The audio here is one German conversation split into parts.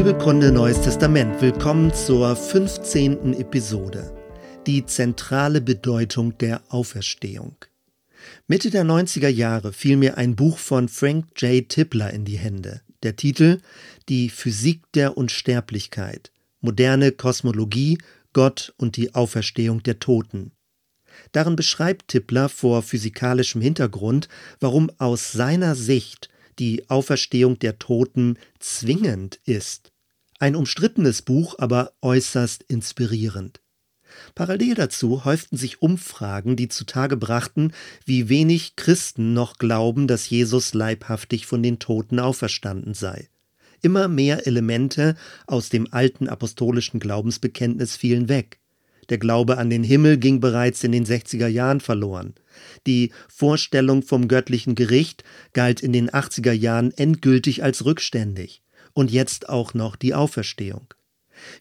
Bibelkunde Neues Testament. Willkommen zur 15. Episode. Die zentrale Bedeutung der Auferstehung. Mitte der 90er Jahre fiel mir ein Buch von Frank J. Tipler in die Hände. Der Titel Die Physik der Unsterblichkeit. Moderne Kosmologie, Gott und die Auferstehung der Toten. Darin beschreibt Tipler vor physikalischem Hintergrund, warum aus seiner Sicht die Auferstehung der Toten zwingend ist. Ein umstrittenes Buch, aber äußerst inspirierend. Parallel dazu häuften sich Umfragen, die zutage brachten, wie wenig Christen noch glauben, dass Jesus leibhaftig von den Toten auferstanden sei. Immer mehr Elemente aus dem alten apostolischen Glaubensbekenntnis fielen weg. Der Glaube an den Himmel ging bereits in den 60er Jahren verloren. Die Vorstellung vom göttlichen Gericht galt in den 80er Jahren endgültig als rückständig. Und jetzt auch noch die Auferstehung.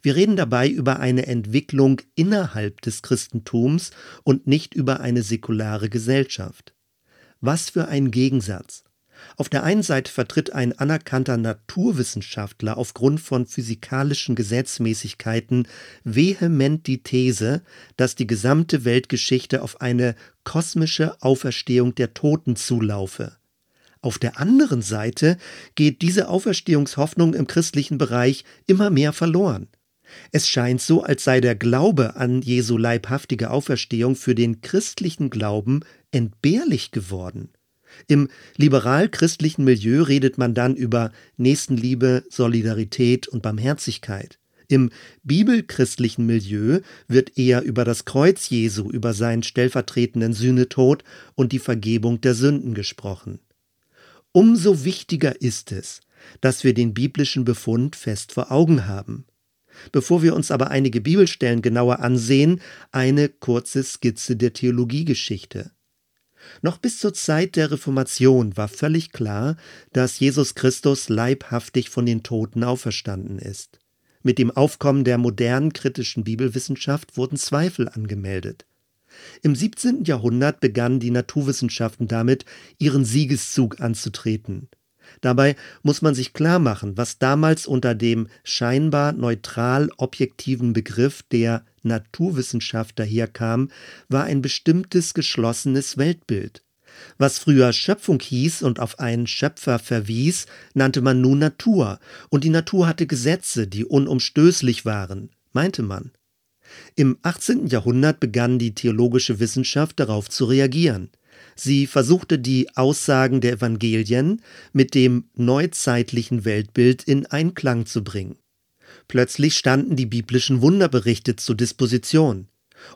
Wir reden dabei über eine Entwicklung innerhalb des Christentums und nicht über eine säkulare Gesellschaft. Was für ein Gegensatz. Auf der einen Seite vertritt ein anerkannter Naturwissenschaftler aufgrund von physikalischen Gesetzmäßigkeiten vehement die These, dass die gesamte Weltgeschichte auf eine kosmische Auferstehung der Toten zulaufe. Auf der anderen Seite geht diese Auferstehungshoffnung im christlichen Bereich immer mehr verloren. Es scheint so, als sei der Glaube an Jesu leibhaftige Auferstehung für den christlichen Glauben entbehrlich geworden. Im liberal-christlichen Milieu redet man dann über Nächstenliebe, Solidarität und Barmherzigkeit. Im bibelchristlichen Milieu wird eher über das Kreuz Jesu, über seinen stellvertretenden Sühnetod und die Vergebung der Sünden gesprochen. Umso wichtiger ist es, dass wir den biblischen Befund fest vor Augen haben. Bevor wir uns aber einige Bibelstellen genauer ansehen, eine kurze Skizze der Theologiegeschichte. Noch bis zur Zeit der Reformation war völlig klar, dass Jesus Christus leibhaftig von den Toten auferstanden ist. Mit dem Aufkommen der modernen kritischen Bibelwissenschaft wurden Zweifel angemeldet. Im 17. Jahrhundert begannen die Naturwissenschaften damit, ihren Siegeszug anzutreten. Dabei muss man sich klar machen, was damals unter dem scheinbar neutral objektiven Begriff der Naturwissenschaft daherkam, war ein bestimmtes geschlossenes Weltbild. Was früher Schöpfung hieß und auf einen Schöpfer verwies, nannte man nun Natur, und die Natur hatte Gesetze, die unumstößlich waren, meinte man. Im 18. Jahrhundert begann die theologische Wissenschaft darauf zu reagieren. Sie versuchte die Aussagen der Evangelien mit dem neuzeitlichen Weltbild in Einklang zu bringen. Plötzlich standen die biblischen Wunderberichte zur Disposition.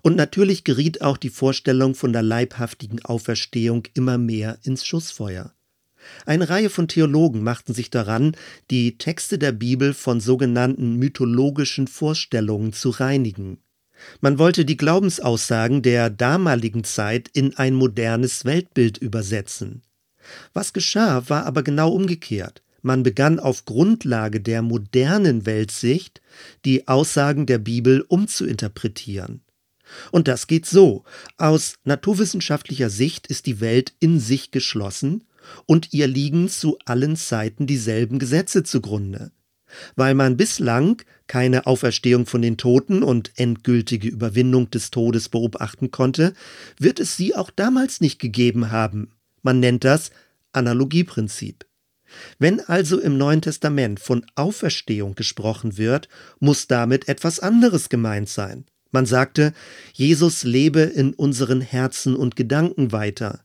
Und natürlich geriet auch die Vorstellung von der leibhaftigen Auferstehung immer mehr ins Schussfeuer. Eine Reihe von Theologen machten sich daran, die Texte der Bibel von sogenannten mythologischen Vorstellungen zu reinigen. Man wollte die Glaubensaussagen der damaligen Zeit in ein modernes Weltbild übersetzen. Was geschah, war aber genau umgekehrt. Man begann auf Grundlage der modernen Weltsicht die Aussagen der Bibel umzuinterpretieren. Und das geht so. Aus naturwissenschaftlicher Sicht ist die Welt in sich geschlossen und ihr liegen zu allen Zeiten dieselben Gesetze zugrunde. Weil man bislang keine Auferstehung von den Toten und endgültige Überwindung des Todes beobachten konnte, wird es sie auch damals nicht gegeben haben. Man nennt das Analogieprinzip. Wenn also im Neuen Testament von Auferstehung gesprochen wird, muss damit etwas anderes gemeint sein. Man sagte, Jesus lebe in unseren Herzen und Gedanken weiter.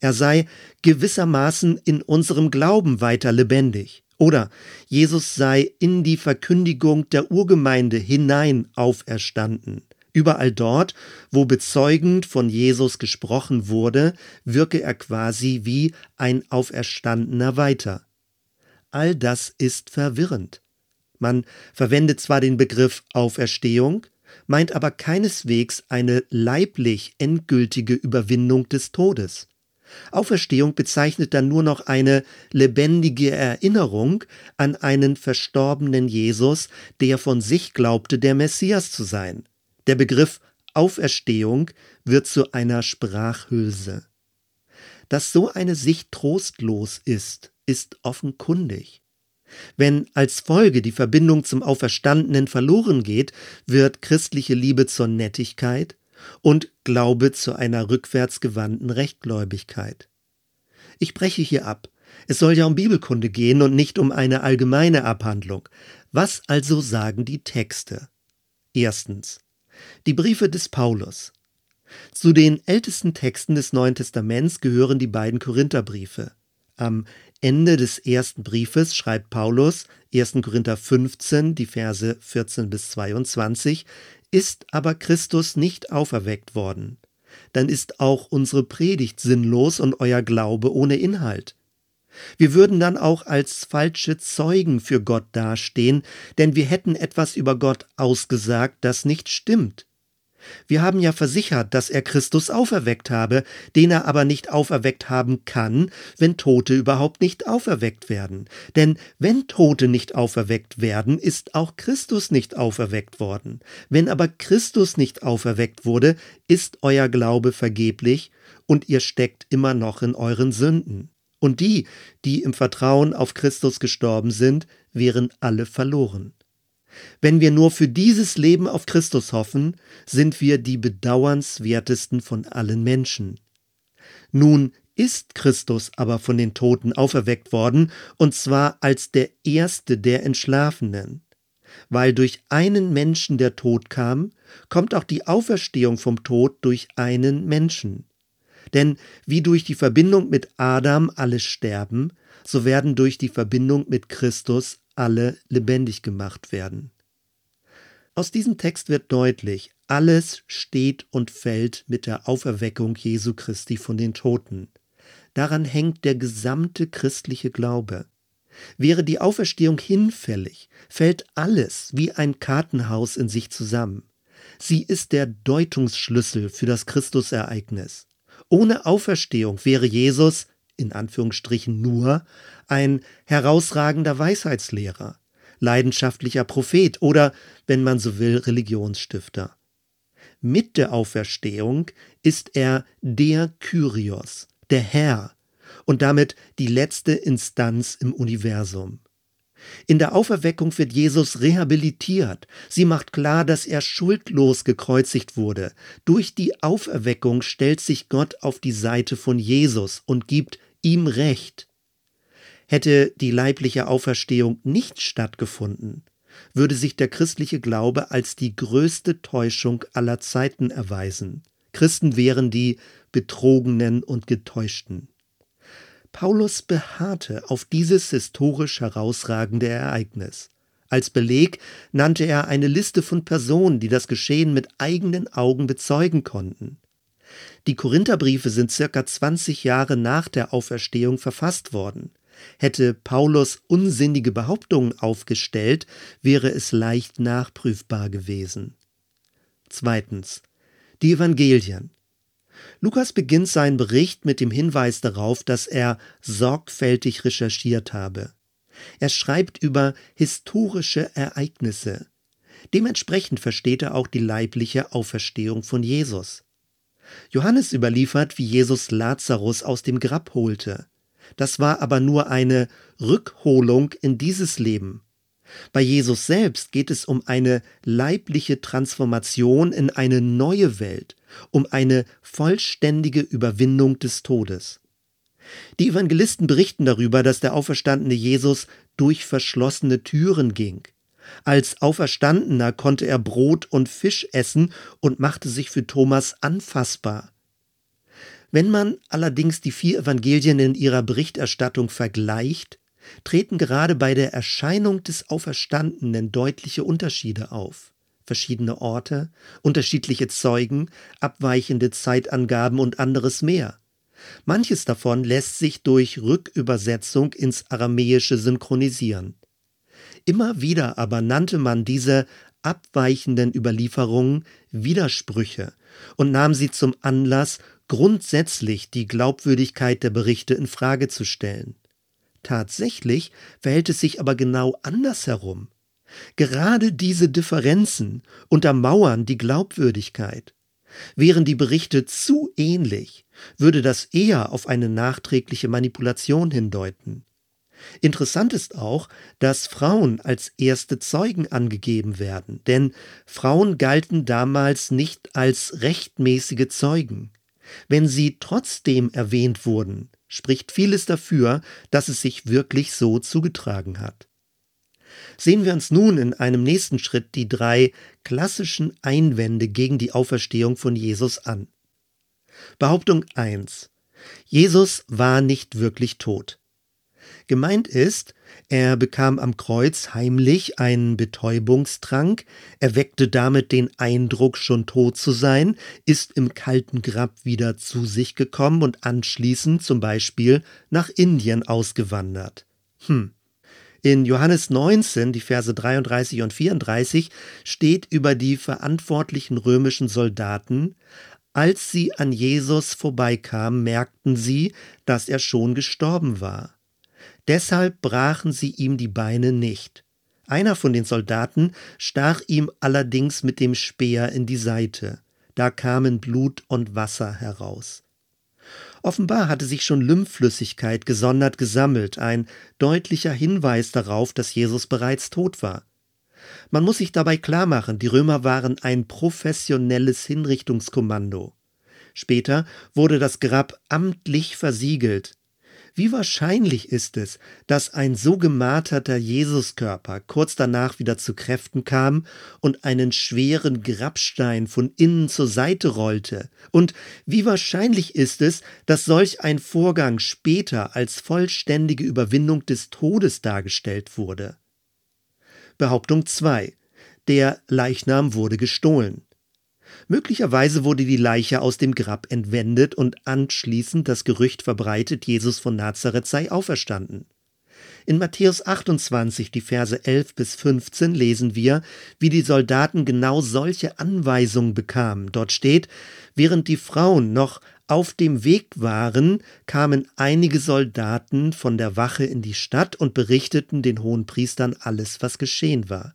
Er sei gewissermaßen in unserem Glauben weiter lebendig. Oder Jesus sei in die Verkündigung der Urgemeinde hinein auferstanden. Überall dort, wo bezeugend von Jesus gesprochen wurde, wirke er quasi wie ein Auferstandener weiter. All das ist verwirrend. Man verwendet zwar den Begriff Auferstehung, meint aber keineswegs eine leiblich endgültige Überwindung des Todes. Auferstehung bezeichnet dann nur noch eine lebendige Erinnerung an einen verstorbenen Jesus, der von sich glaubte, der Messias zu sein. Der Begriff Auferstehung wird zu einer Sprachhülse. Dass so eine Sicht trostlos ist, ist offenkundig. Wenn als Folge die Verbindung zum Auferstandenen verloren geht, wird christliche Liebe zur Nettigkeit und Glaube zu einer rückwärtsgewandten Rechtgläubigkeit. Ich breche hier ab. Es soll ja um Bibelkunde gehen und nicht um eine allgemeine Abhandlung. Was also sagen die Texte? Erstens. Die Briefe des Paulus. Zu den ältesten Texten des Neuen Testaments gehören die beiden Korintherbriefe. Am Ende des ersten Briefes schreibt Paulus, 1. Korinther 15, die Verse 14 bis 22, ist aber Christus nicht auferweckt worden. Dann ist auch unsere Predigt sinnlos und euer Glaube ohne Inhalt. Wir würden dann auch als falsche Zeugen für Gott dastehen, denn wir hätten etwas über Gott ausgesagt, das nicht stimmt. Wir haben ja versichert, dass er Christus auferweckt habe, den er aber nicht auferweckt haben kann, wenn Tote überhaupt nicht auferweckt werden. Denn wenn Tote nicht auferweckt werden, ist auch Christus nicht auferweckt worden. Wenn aber Christus nicht auferweckt wurde, ist euer Glaube vergeblich und ihr steckt immer noch in euren Sünden. Und die, die im Vertrauen auf Christus gestorben sind, wären alle verloren. Wenn wir nur für dieses Leben auf Christus hoffen, sind wir die bedauernswertesten von allen Menschen. Nun ist Christus aber von den Toten auferweckt worden, und zwar als der erste der Entschlafenen. Weil durch einen Menschen der Tod kam, kommt auch die Auferstehung vom Tod durch einen Menschen. Denn wie durch die Verbindung mit Adam alle sterben, so werden durch die Verbindung mit Christus alle lebendig gemacht werden. Aus diesem Text wird deutlich, alles steht und fällt mit der Auferweckung Jesu Christi von den Toten. Daran hängt der gesamte christliche Glaube. Wäre die Auferstehung hinfällig, fällt alles wie ein Kartenhaus in sich zusammen. Sie ist der Deutungsschlüssel für das Christusereignis. Ohne Auferstehung wäre Jesus, in Anführungsstrichen nur, ein herausragender Weisheitslehrer, leidenschaftlicher Prophet oder, wenn man so will, Religionsstifter. Mit der Auferstehung ist er der Kyrios, der Herr und damit die letzte Instanz im Universum. In der Auferweckung wird Jesus rehabilitiert. Sie macht klar, dass er schuldlos gekreuzigt wurde. Durch die Auferweckung stellt sich Gott auf die Seite von Jesus und gibt ihm Recht. Hätte die leibliche Auferstehung nicht stattgefunden, würde sich der christliche Glaube als die größte Täuschung aller Zeiten erweisen. Christen wären die Betrogenen und Getäuschten. Paulus beharrte auf dieses historisch herausragende Ereignis. Als Beleg nannte er eine Liste von Personen, die das Geschehen mit eigenen Augen bezeugen konnten. Die Korintherbriefe sind circa 20 Jahre nach der Auferstehung verfasst worden. Hätte Paulus unsinnige Behauptungen aufgestellt, wäre es leicht nachprüfbar gewesen. Zweitens. Die Evangelien. Lukas beginnt seinen Bericht mit dem Hinweis darauf, dass er sorgfältig recherchiert habe. Er schreibt über historische Ereignisse. Dementsprechend versteht er auch die leibliche Auferstehung von Jesus. Johannes überliefert, wie Jesus Lazarus aus dem Grab holte. Das war aber nur eine Rückholung in dieses Leben. Bei Jesus selbst geht es um eine leibliche Transformation in eine neue Welt, um eine vollständige Überwindung des Todes. Die Evangelisten berichten darüber, dass der auferstandene Jesus durch verschlossene Türen ging. Als Auferstandener konnte er Brot und Fisch essen und machte sich für Thomas anfassbar. Wenn man allerdings die vier Evangelien in ihrer Berichterstattung vergleicht, treten gerade bei der Erscheinung des Auferstandenen deutliche Unterschiede auf. Verschiedene Orte, unterschiedliche Zeugen, abweichende Zeitangaben und anderes mehr. Manches davon lässt sich durch Rückübersetzung ins Aramäische synchronisieren. Immer wieder aber nannte man diese abweichenden Überlieferungen Widersprüche und nahm sie zum Anlass, grundsätzlich die Glaubwürdigkeit der Berichte in Frage zu stellen. Tatsächlich verhält es sich aber genau andersherum. Gerade diese Differenzen untermauern die Glaubwürdigkeit. Wären die Berichte zu ähnlich, würde das eher auf eine nachträgliche Manipulation hindeuten. Interessant ist auch, dass Frauen als erste Zeugen angegeben werden, denn Frauen galten damals nicht als rechtmäßige Zeugen. Wenn sie trotzdem erwähnt wurden, spricht vieles dafür, dass es sich wirklich so zugetragen hat. Sehen wir uns nun in einem nächsten Schritt die drei klassischen Einwände gegen die Auferstehung von Jesus an. Behauptung 1. Jesus war nicht wirklich tot. Gemeint ist, er bekam am Kreuz heimlich einen Betäubungstrank, erweckte damit den Eindruck, schon tot zu sein, ist im kalten Grab wieder zu sich gekommen und anschließend zum Beispiel nach Indien ausgewandert. Hm. In Johannes 19, die Verse 33 und 34, steht über die verantwortlichen römischen Soldaten, als sie an Jesus vorbeikamen, merkten sie, dass er schon gestorben war. Deshalb brachen sie ihm die Beine nicht. Einer von den Soldaten stach ihm allerdings mit dem Speer in die Seite. Da kamen Blut und Wasser heraus. Offenbar hatte sich schon Lymphflüssigkeit gesondert gesammelt, ein deutlicher Hinweis darauf, dass Jesus bereits tot war. Man muss sich dabei klar machen, die Römer waren ein professionelles Hinrichtungskommando. Später wurde das Grab amtlich versiegelt, wie wahrscheinlich ist es, dass ein so gemarterter Jesuskörper kurz danach wieder zu Kräften kam und einen schweren Grabstein von innen zur Seite rollte? Und wie wahrscheinlich ist es, dass solch ein Vorgang später als vollständige Überwindung des Todes dargestellt wurde? Behauptung 2. Der Leichnam wurde gestohlen. Möglicherweise wurde die Leiche aus dem Grab entwendet und anschließend das Gerücht verbreitet, Jesus von Nazareth sei auferstanden. In Matthäus 28, die Verse 11 bis 15 lesen wir, wie die Soldaten genau solche Anweisungen bekamen. Dort steht, während die Frauen noch auf dem Weg waren, kamen einige Soldaten von der Wache in die Stadt und berichteten den hohen Priestern alles, was geschehen war.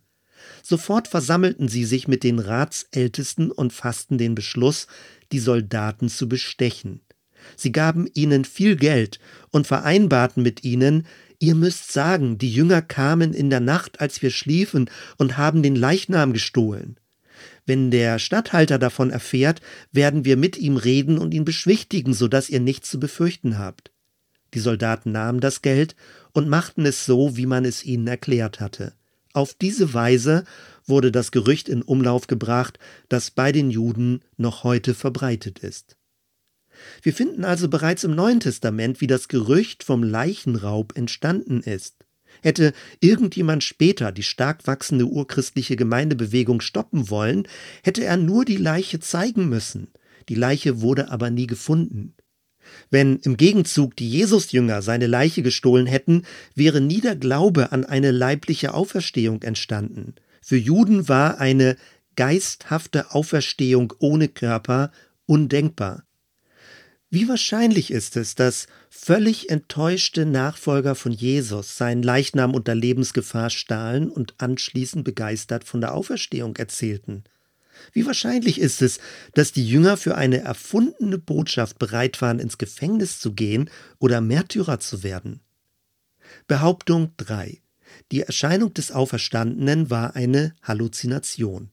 Sofort versammelten sie sich mit den Ratsältesten und fassten den Beschluss, die Soldaten zu bestechen. Sie gaben ihnen viel Geld und vereinbarten mit ihnen, ihr müsst sagen, die Jünger kamen in der Nacht, als wir schliefen, und haben den Leichnam gestohlen. Wenn der Statthalter davon erfährt, werden wir mit ihm reden und ihn beschwichtigen, so dass ihr nichts zu befürchten habt. Die Soldaten nahmen das Geld und machten es so, wie man es ihnen erklärt hatte. Auf diese Weise wurde das Gerücht in Umlauf gebracht, das bei den Juden noch heute verbreitet ist. Wir finden also bereits im Neuen Testament, wie das Gerücht vom Leichenraub entstanden ist. Hätte irgendjemand später die stark wachsende urchristliche Gemeindebewegung stoppen wollen, hätte er nur die Leiche zeigen müssen. Die Leiche wurde aber nie gefunden. Wenn im Gegenzug die Jesusjünger seine Leiche gestohlen hätten, wäre nie der Glaube an eine leibliche Auferstehung entstanden. Für Juden war eine geisthafte Auferstehung ohne Körper undenkbar. Wie wahrscheinlich ist es, dass völlig enttäuschte Nachfolger von Jesus seinen Leichnam unter Lebensgefahr stahlen und anschließend begeistert von der Auferstehung erzählten? Wie wahrscheinlich ist es, dass die Jünger für eine erfundene Botschaft bereit waren, ins Gefängnis zu gehen oder Märtyrer zu werden? Behauptung 3. Die Erscheinung des Auferstandenen war eine Halluzination.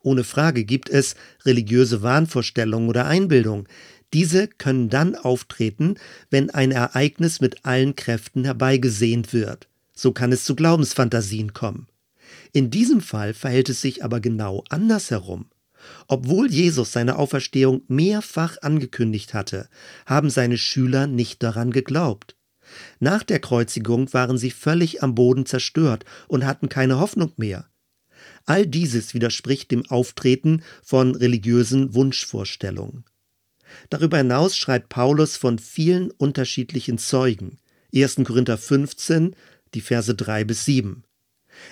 Ohne Frage gibt es religiöse Wahnvorstellungen oder Einbildungen. Diese können dann auftreten, wenn ein Ereignis mit allen Kräften herbeigesehnt wird. So kann es zu Glaubensfantasien kommen. In diesem Fall verhält es sich aber genau andersherum. Obwohl Jesus seine Auferstehung mehrfach angekündigt hatte, haben seine Schüler nicht daran geglaubt. Nach der Kreuzigung waren sie völlig am Boden zerstört und hatten keine Hoffnung mehr. All dieses widerspricht dem Auftreten von religiösen Wunschvorstellungen. Darüber hinaus schreibt Paulus von vielen unterschiedlichen Zeugen. 1. Korinther 15, die Verse 3 bis 7.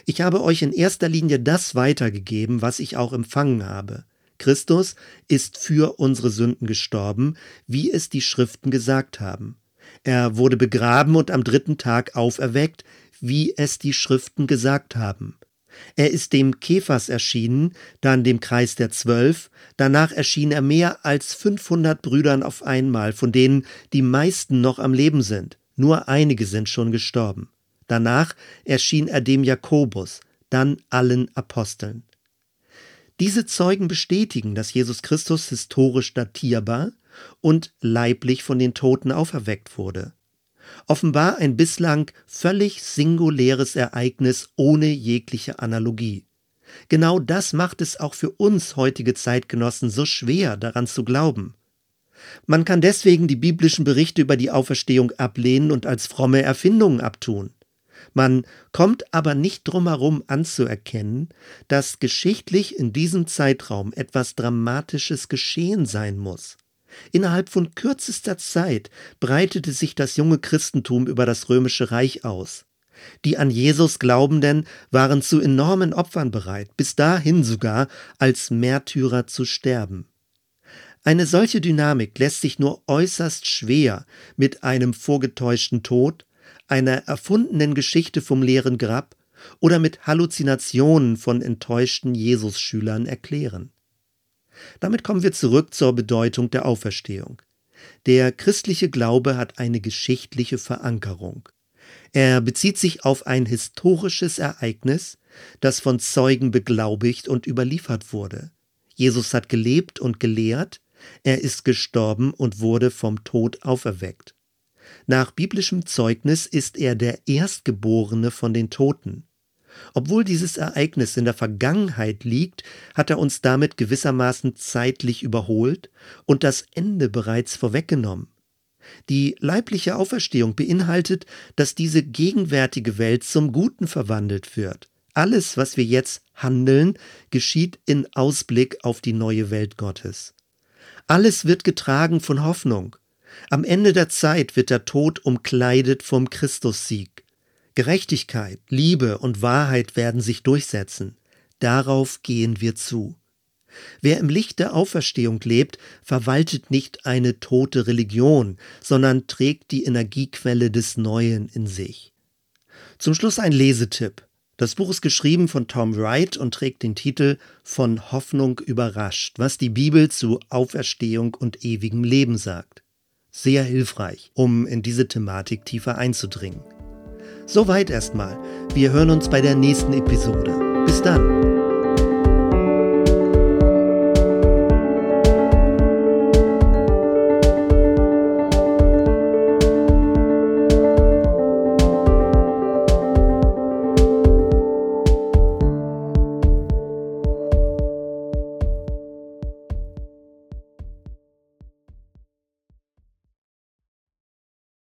Ich habe euch in erster Linie das weitergegeben, was ich auch empfangen habe. Christus ist für unsere Sünden gestorben, wie es die Schriften gesagt haben. Er wurde begraben und am dritten Tag auferweckt, wie es die Schriften gesagt haben. Er ist dem Kephas erschienen, dann dem Kreis der Zwölf, danach erschien er mehr als 500 Brüdern auf einmal, von denen die meisten noch am Leben sind. nur einige sind schon gestorben. Danach erschien er dem Jakobus, dann allen Aposteln. Diese Zeugen bestätigen, dass Jesus Christus historisch datierbar und leiblich von den Toten auferweckt wurde. Offenbar ein bislang völlig singuläres Ereignis ohne jegliche Analogie. Genau das macht es auch für uns heutige Zeitgenossen so schwer daran zu glauben. Man kann deswegen die biblischen Berichte über die Auferstehung ablehnen und als fromme Erfindungen abtun. Man kommt aber nicht drumherum anzuerkennen, dass geschichtlich in diesem Zeitraum etwas Dramatisches geschehen sein muss. Innerhalb von kürzester Zeit breitete sich das junge Christentum über das römische Reich aus. Die an Jesus Glaubenden waren zu enormen Opfern bereit, bis dahin sogar als Märtyrer zu sterben. Eine solche Dynamik lässt sich nur äußerst schwer mit einem vorgetäuschten Tod, einer erfundenen Geschichte vom leeren Grab oder mit Halluzinationen von enttäuschten Jesus-Schülern erklären. Damit kommen wir zurück zur Bedeutung der Auferstehung. Der christliche Glaube hat eine geschichtliche Verankerung. Er bezieht sich auf ein historisches Ereignis, das von Zeugen beglaubigt und überliefert wurde. Jesus hat gelebt und gelehrt, er ist gestorben und wurde vom Tod auferweckt. Nach biblischem Zeugnis ist er der Erstgeborene von den Toten. Obwohl dieses Ereignis in der Vergangenheit liegt, hat er uns damit gewissermaßen zeitlich überholt und das Ende bereits vorweggenommen. Die leibliche Auferstehung beinhaltet, dass diese gegenwärtige Welt zum Guten verwandelt wird. Alles, was wir jetzt handeln, geschieht in Ausblick auf die neue Welt Gottes. Alles wird getragen von Hoffnung. Am Ende der Zeit wird der Tod umkleidet vom Christussieg. Gerechtigkeit, Liebe und Wahrheit werden sich durchsetzen. Darauf gehen wir zu. Wer im Licht der Auferstehung lebt, verwaltet nicht eine tote Religion, sondern trägt die Energiequelle des Neuen in sich. Zum Schluss ein Lesetipp. Das Buch ist geschrieben von Tom Wright und trägt den Titel Von Hoffnung überrascht, was die Bibel zu Auferstehung und ewigem Leben sagt. Sehr hilfreich, um in diese Thematik tiefer einzudringen. Soweit erstmal. Wir hören uns bei der nächsten Episode. Bis dann.